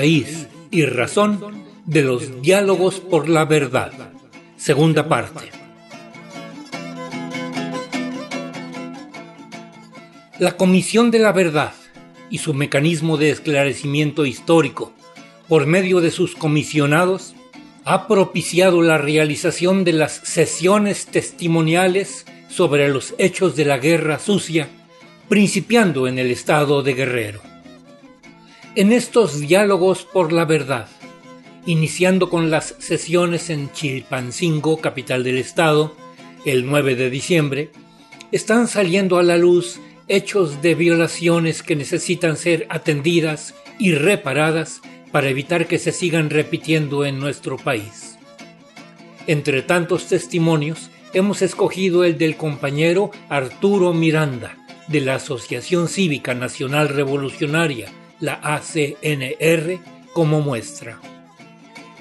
raíz y razón de los diálogos por la verdad. Segunda parte. La Comisión de la Verdad y su mecanismo de esclarecimiento histórico por medio de sus comisionados ha propiciado la realización de las sesiones testimoniales sobre los hechos de la guerra sucia, principiando en el estado de Guerrero. En estos diálogos por la verdad, iniciando con las sesiones en Chilpancingo, capital del estado, el 9 de diciembre, están saliendo a la luz hechos de violaciones que necesitan ser atendidas y reparadas para evitar que se sigan repitiendo en nuestro país. Entre tantos testimonios, hemos escogido el del compañero Arturo Miranda, de la Asociación Cívica Nacional Revolucionaria, la ACNR, como muestra.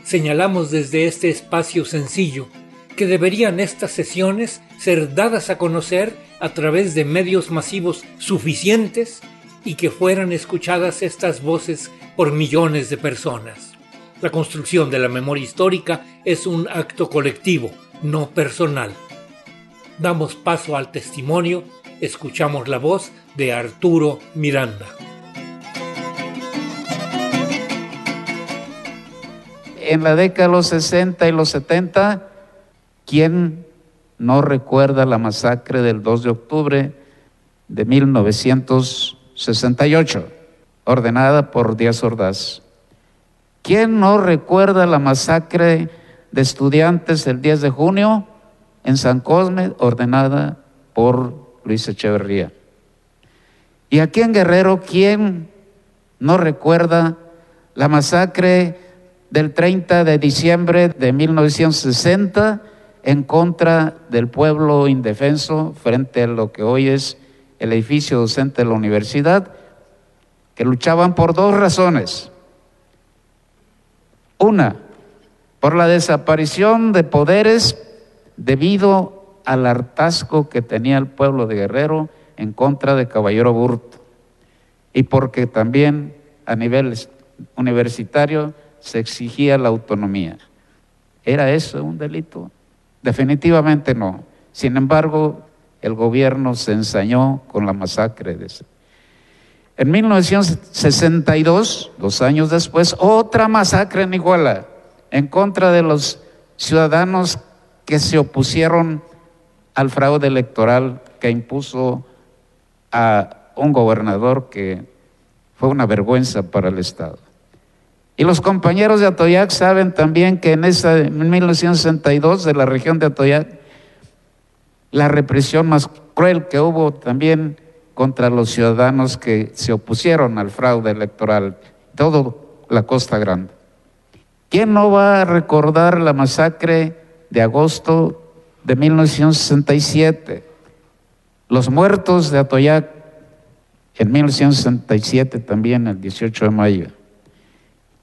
Señalamos desde este espacio sencillo que deberían estas sesiones ser dadas a conocer a través de medios masivos suficientes y que fueran escuchadas estas voces por millones de personas. La construcción de la memoria histórica es un acto colectivo, no personal. Damos paso al testimonio, escuchamos la voz de Arturo Miranda. En la década de los 60 y los 70, ¿quién no recuerda la masacre del 2 de octubre de 1968? ordenada por Díaz Ordaz. ¿Quién no recuerda la masacre de estudiantes el 10 de junio en San Cosme, ordenada por Luis Echeverría? Y aquí en Guerrero, ¿quién no recuerda la masacre del 30 de diciembre de 1960 en contra del pueblo indefenso frente a lo que hoy es el edificio docente de la universidad? que luchaban por dos razones. Una, por la desaparición de poderes debido al hartazgo que tenía el pueblo de Guerrero en contra de Caballero Burto y porque también a nivel universitario se exigía la autonomía. ¿Era eso un delito? Definitivamente no. Sin embargo, el gobierno se ensañó con la masacre de en 1962, dos años después, otra masacre en Iguala en contra de los ciudadanos que se opusieron al fraude electoral que impuso a un gobernador que fue una vergüenza para el Estado. Y los compañeros de Atoyac saben también que en esa en 1962 de la región de Atoyac la represión más cruel que hubo también contra los ciudadanos que se opusieron al fraude electoral, todo la Costa Grande. ¿Quién no va a recordar la masacre de agosto de 1967? Los muertos de Atoyac en 1967 también, el 18 de mayo.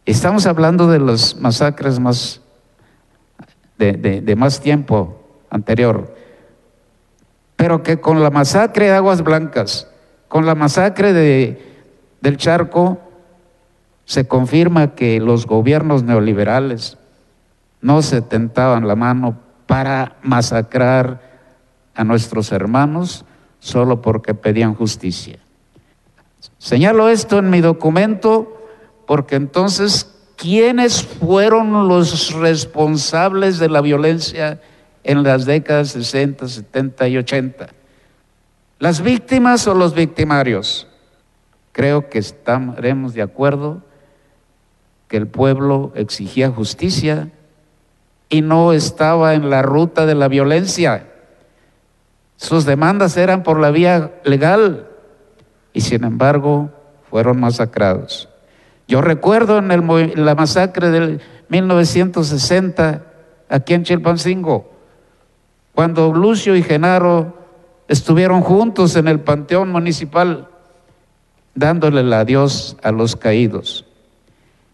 Estamos hablando de las masacres más de, más tiempo anterior pero que con la masacre de Aguas Blancas, con la masacre de, del Charco, se confirma que los gobiernos neoliberales no se tentaban la mano para masacrar a nuestros hermanos solo porque pedían justicia. Señalo esto en mi documento porque entonces, ¿quiénes fueron los responsables de la violencia? en las décadas 60, 70 y 80. ¿Las víctimas o los victimarios? Creo que estaremos de acuerdo que el pueblo exigía justicia y no estaba en la ruta de la violencia. Sus demandas eran por la vía legal y sin embargo fueron masacrados. Yo recuerdo en, el, la masacre del 1960 aquí en Chilpancingo, cuando Lucio y Genaro estuvieron juntos en el Panteón Municipal dándole el adiós a los caídos.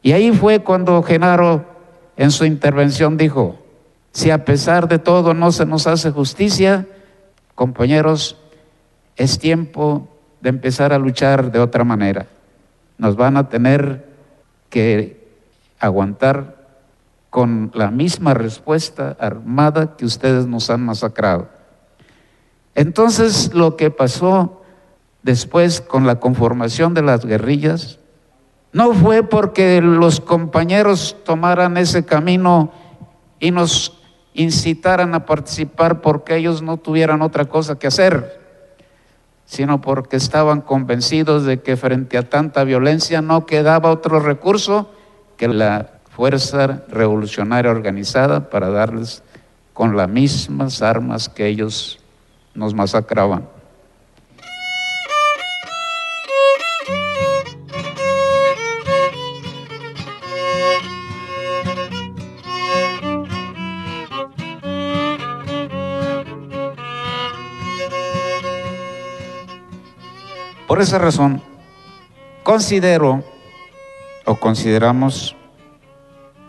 Y ahí fue cuando Genaro en su intervención dijo, si a pesar de todo no se nos hace justicia, compañeros, es tiempo de empezar a luchar de otra manera. Nos van a tener que aguantar con la misma respuesta armada que ustedes nos han masacrado. Entonces lo que pasó después con la conformación de las guerrillas no fue porque los compañeros tomaran ese camino y nos incitaran a participar porque ellos no tuvieran otra cosa que hacer, sino porque estaban convencidos de que frente a tanta violencia no quedaba otro recurso que la fuerza revolucionaria organizada para darles con las mismas armas que ellos nos masacraban. Por esa razón, considero o consideramos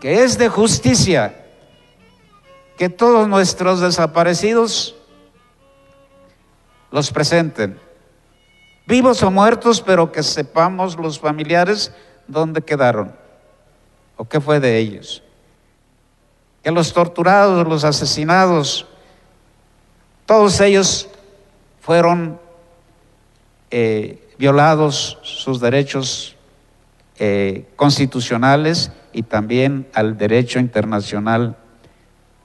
que es de justicia que todos nuestros desaparecidos los presenten, vivos o muertos, pero que sepamos los familiares dónde quedaron o qué fue de ellos. Que los torturados, los asesinados, todos ellos fueron eh, violados sus derechos eh, constitucionales y también al derecho internacional,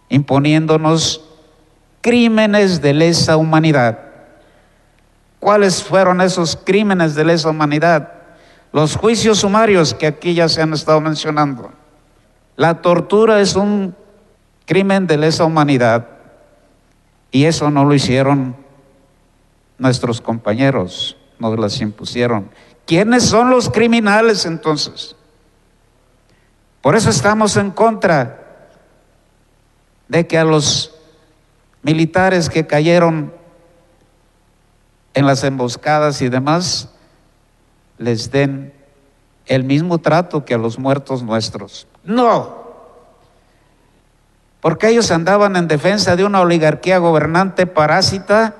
imponiéndonos crímenes de lesa humanidad. ¿Cuáles fueron esos crímenes de lesa humanidad? Los juicios sumarios que aquí ya se han estado mencionando. La tortura es un crimen de lesa humanidad y eso no lo hicieron nuestros compañeros nos las impusieron. ¿Quiénes son los criminales entonces? Por eso estamos en contra de que a los militares que cayeron en las emboscadas y demás les den el mismo trato que a los muertos nuestros. No, porque ellos andaban en defensa de una oligarquía gobernante parásita,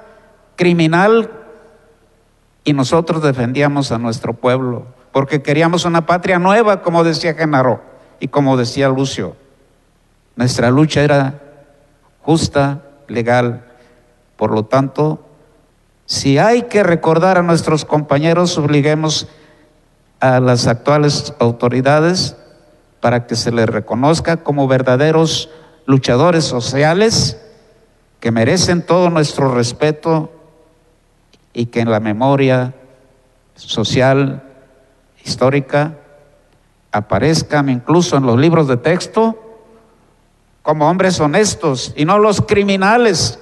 criminal, y nosotros defendíamos a nuestro pueblo, porque queríamos una patria nueva, como decía Genaro y como decía Lucio. Nuestra lucha era justa, legal. Por lo tanto, si hay que recordar a nuestros compañeros, obliguemos a las actuales autoridades para que se les reconozca como verdaderos luchadores sociales que merecen todo nuestro respeto y que en la memoria social, histórica, aparezcan incluso en los libros de texto como hombres honestos y no los criminales,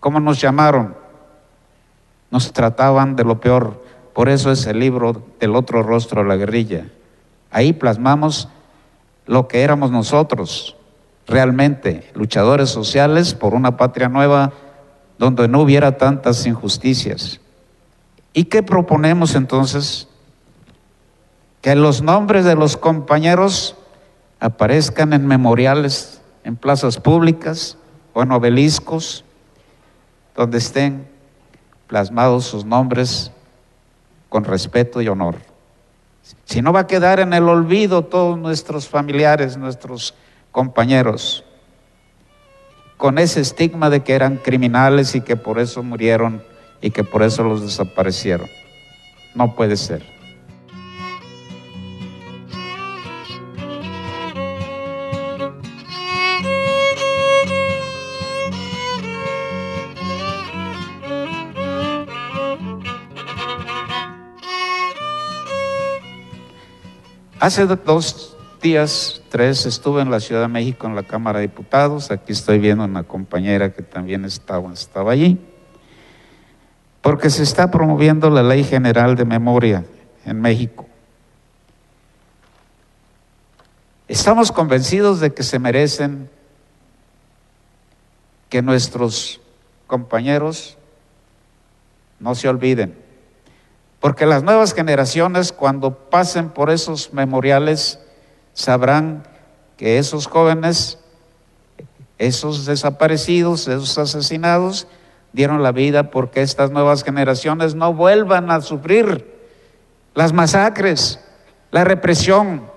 como nos llamaron. Nos trataban de lo peor. Por eso es el libro del otro rostro de la guerrilla. Ahí plasmamos lo que éramos nosotros, realmente, luchadores sociales por una patria nueva donde no hubiera tantas injusticias. ¿Y qué proponemos entonces? Que los nombres de los compañeros aparezcan en memoriales, en plazas públicas o en obeliscos, donde estén plasmados sus nombres con respeto y honor. Si no va a quedar en el olvido todos nuestros familiares, nuestros compañeros con ese estigma de que eran criminales y que por eso murieron y que por eso los desaparecieron. No puede ser. Hace dos días, tres, estuve en la Ciudad de México en la Cámara de Diputados. Aquí estoy viendo una compañera que también estaba, estaba allí. Porque se está promoviendo la Ley General de Memoria en México. Estamos convencidos de que se merecen que nuestros compañeros no se olviden. Porque las nuevas generaciones, cuando pasen por esos memoriales, sabrán que esos jóvenes, esos desaparecidos, esos asesinados, dieron la vida porque estas nuevas generaciones no vuelvan a sufrir las masacres, la represión,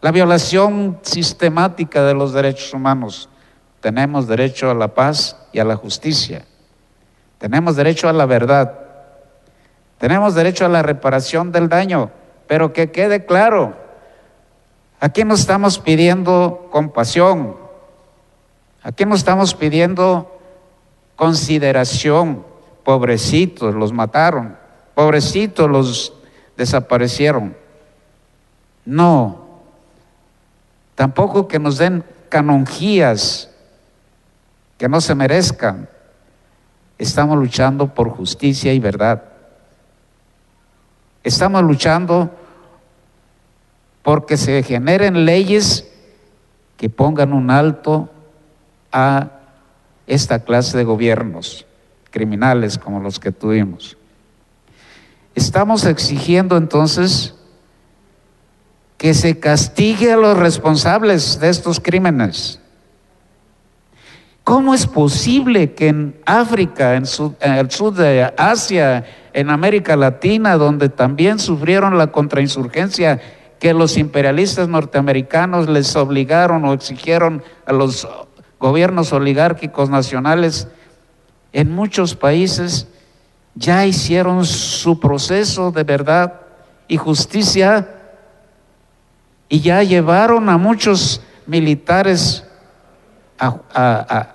la violación sistemática de los derechos humanos. Tenemos derecho a la paz y a la justicia. Tenemos derecho a la verdad. Tenemos derecho a la reparación del daño. Pero que quede claro, aquí no estamos pidiendo compasión. Aquí no estamos pidiendo consideración. Pobrecitos, los mataron. Pobrecitos, los desaparecieron. No. Tampoco que nos den canonjías que no se merezcan. Estamos luchando por justicia y verdad. Estamos luchando porque se generen leyes que pongan un alto a esta clase de gobiernos criminales como los que tuvimos. Estamos exigiendo entonces que se castigue a los responsables de estos crímenes. ¿Cómo es posible que en África, en, el sur de Asia, en América Latina, donde también sufrieron la contrainsurgencia, que los imperialistas norteamericanos les obligaron o exigieron a los gobiernos oligárquicos nacionales, en muchos países ya hicieron su proceso de verdad y justicia y ya llevaron a muchos militares a,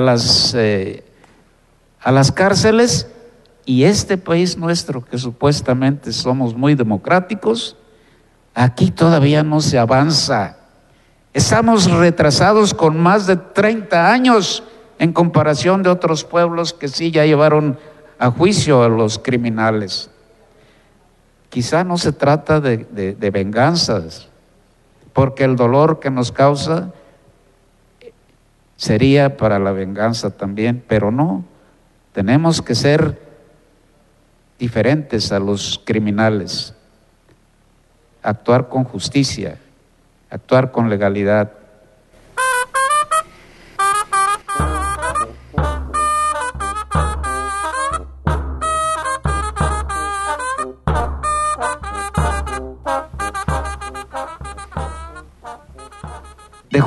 las, eh, a las cárceles. Y este país nuestro, que supuestamente somos muy democráticos, aquí todavía no se avanza. Estamos retrasados con más de 30 años en comparación de otros pueblos que sí ya llevaron a juicio a los criminales. Quizá no se trata de, de venganzas, porque el dolor que nos causa sería para la venganza también, pero no, tenemos que ser diferentes a los criminales, actuar con justicia, actuar con legalidad.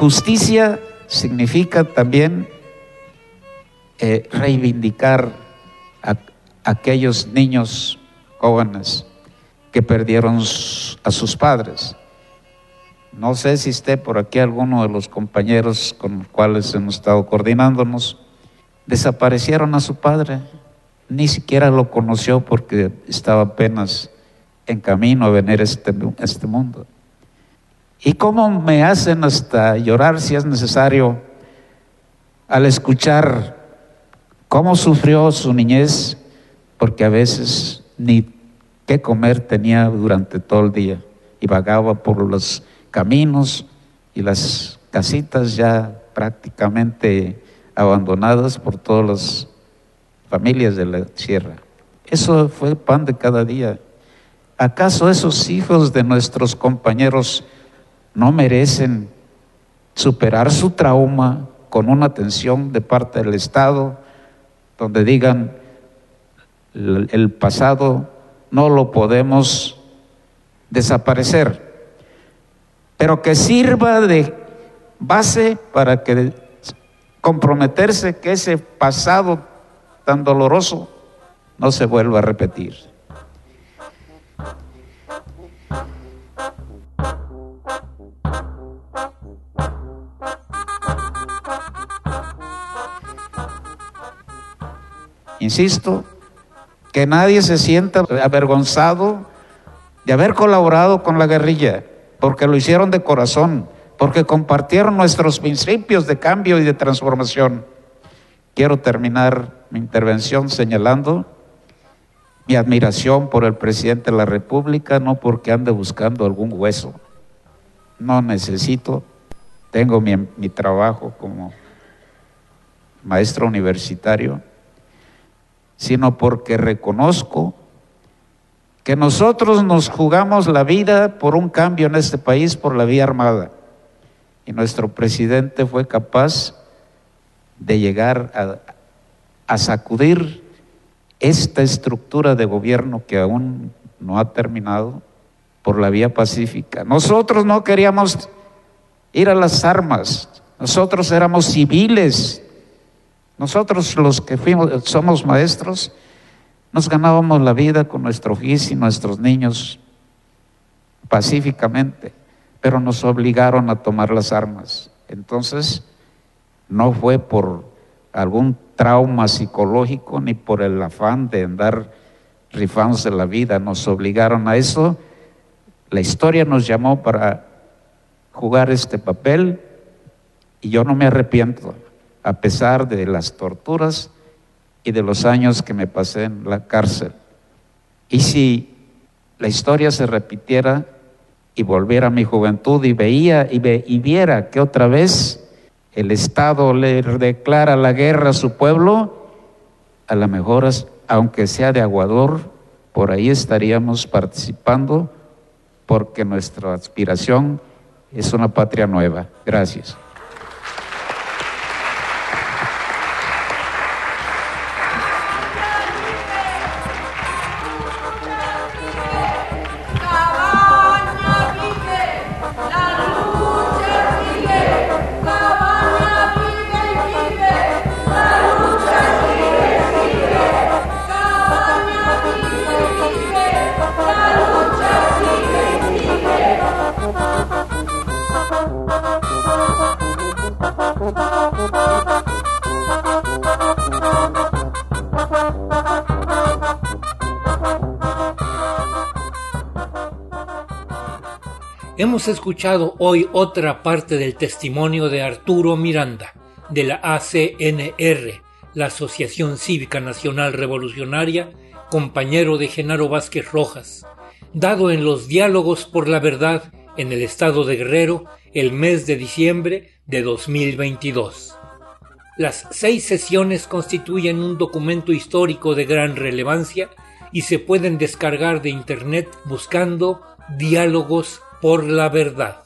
justicia significa también eh, reivindicar aquellos niños jóvenes que perdieron a sus padres. No sé si esté por aquí alguno de los compañeros con los cuales hemos estado coordinándonos. Desaparecieron a su padre, ni siquiera lo conoció porque estaba apenas en camino a venir a este, este mundo. Y cómo me hacen hasta llorar si es necesario al escuchar cómo sufrió su niñez, porque a veces ni qué comer tenía durante todo el día y vagaba por los caminos y las casitas ya prácticamente abandonadas por todas las familias de la sierra. Eso fue pan de cada día. ¿Acaso esos hijos de nuestros compañeros no merecen superar su trauma con una atención de parte del Estado, donde digan, el pasado no lo podemos desaparecer, pero que sirva de base para que comprometerse que ese pasado tan doloroso no se vuelva a repetir. Insisto, que nadie se sienta avergonzado de haber colaborado con la guerrilla, porque lo hicieron de corazón, porque compartieron nuestros principios de cambio y de transformación. Quiero terminar mi intervención señalando mi admiración por el presidente de la República, no porque ande buscando algún hueso. No necesito, tengo mi, mi trabajo como maestro universitario sino porque reconozco que nosotros nos jugamos la vida por un cambio en este país por la vía armada. Y nuestro presidente fue capaz de llegar a, sacudir esta estructura de gobierno que aún no ha terminado por la vía pacífica. Nosotros no queríamos ir a las armas, nosotros éramos civiles, nosotros los que fuimos, somos maestros, nos ganábamos la vida con nuestro oficio y nuestros niños pacíficamente, pero nos obligaron a tomar las armas. Entonces, no fue por algún trauma psicológico ni por el afán de andar rifándose la vida, nos obligaron a eso. La historia nos llamó para jugar este papel y yo no me arrepiento, a pesar de las torturas y de los años que me pasé en la cárcel. Y si la historia se repitiera y volviera a mi juventud y veía y, y viera que otra vez el Estado le declara la guerra a su pueblo, a lo mejor, aunque sea de aguador, por ahí estaríamos participando porque nuestra aspiración es una patria nueva. Gracias. Hemos escuchado hoy otra parte del testimonio de Arturo Miranda, de la ACNR, la Asociación Cívica Nacional Revolucionaria, compañero de Genaro Vázquez Rojas, dado en los diálogos por la verdad en el estado de Guerrero el mes de diciembre de 2022. Las seis sesiones constituyen un documento histórico de gran relevancia y se pueden descargar de Internet buscando diálogos por la verdad.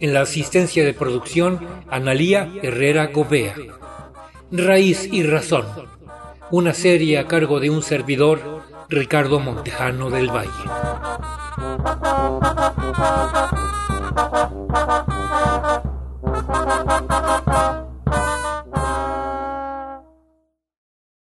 En la asistencia de producción, Analía Herrera Gobea. Raíz y Razón. Una serie a cargo de un servidor, Ricardo Montejano del Valle.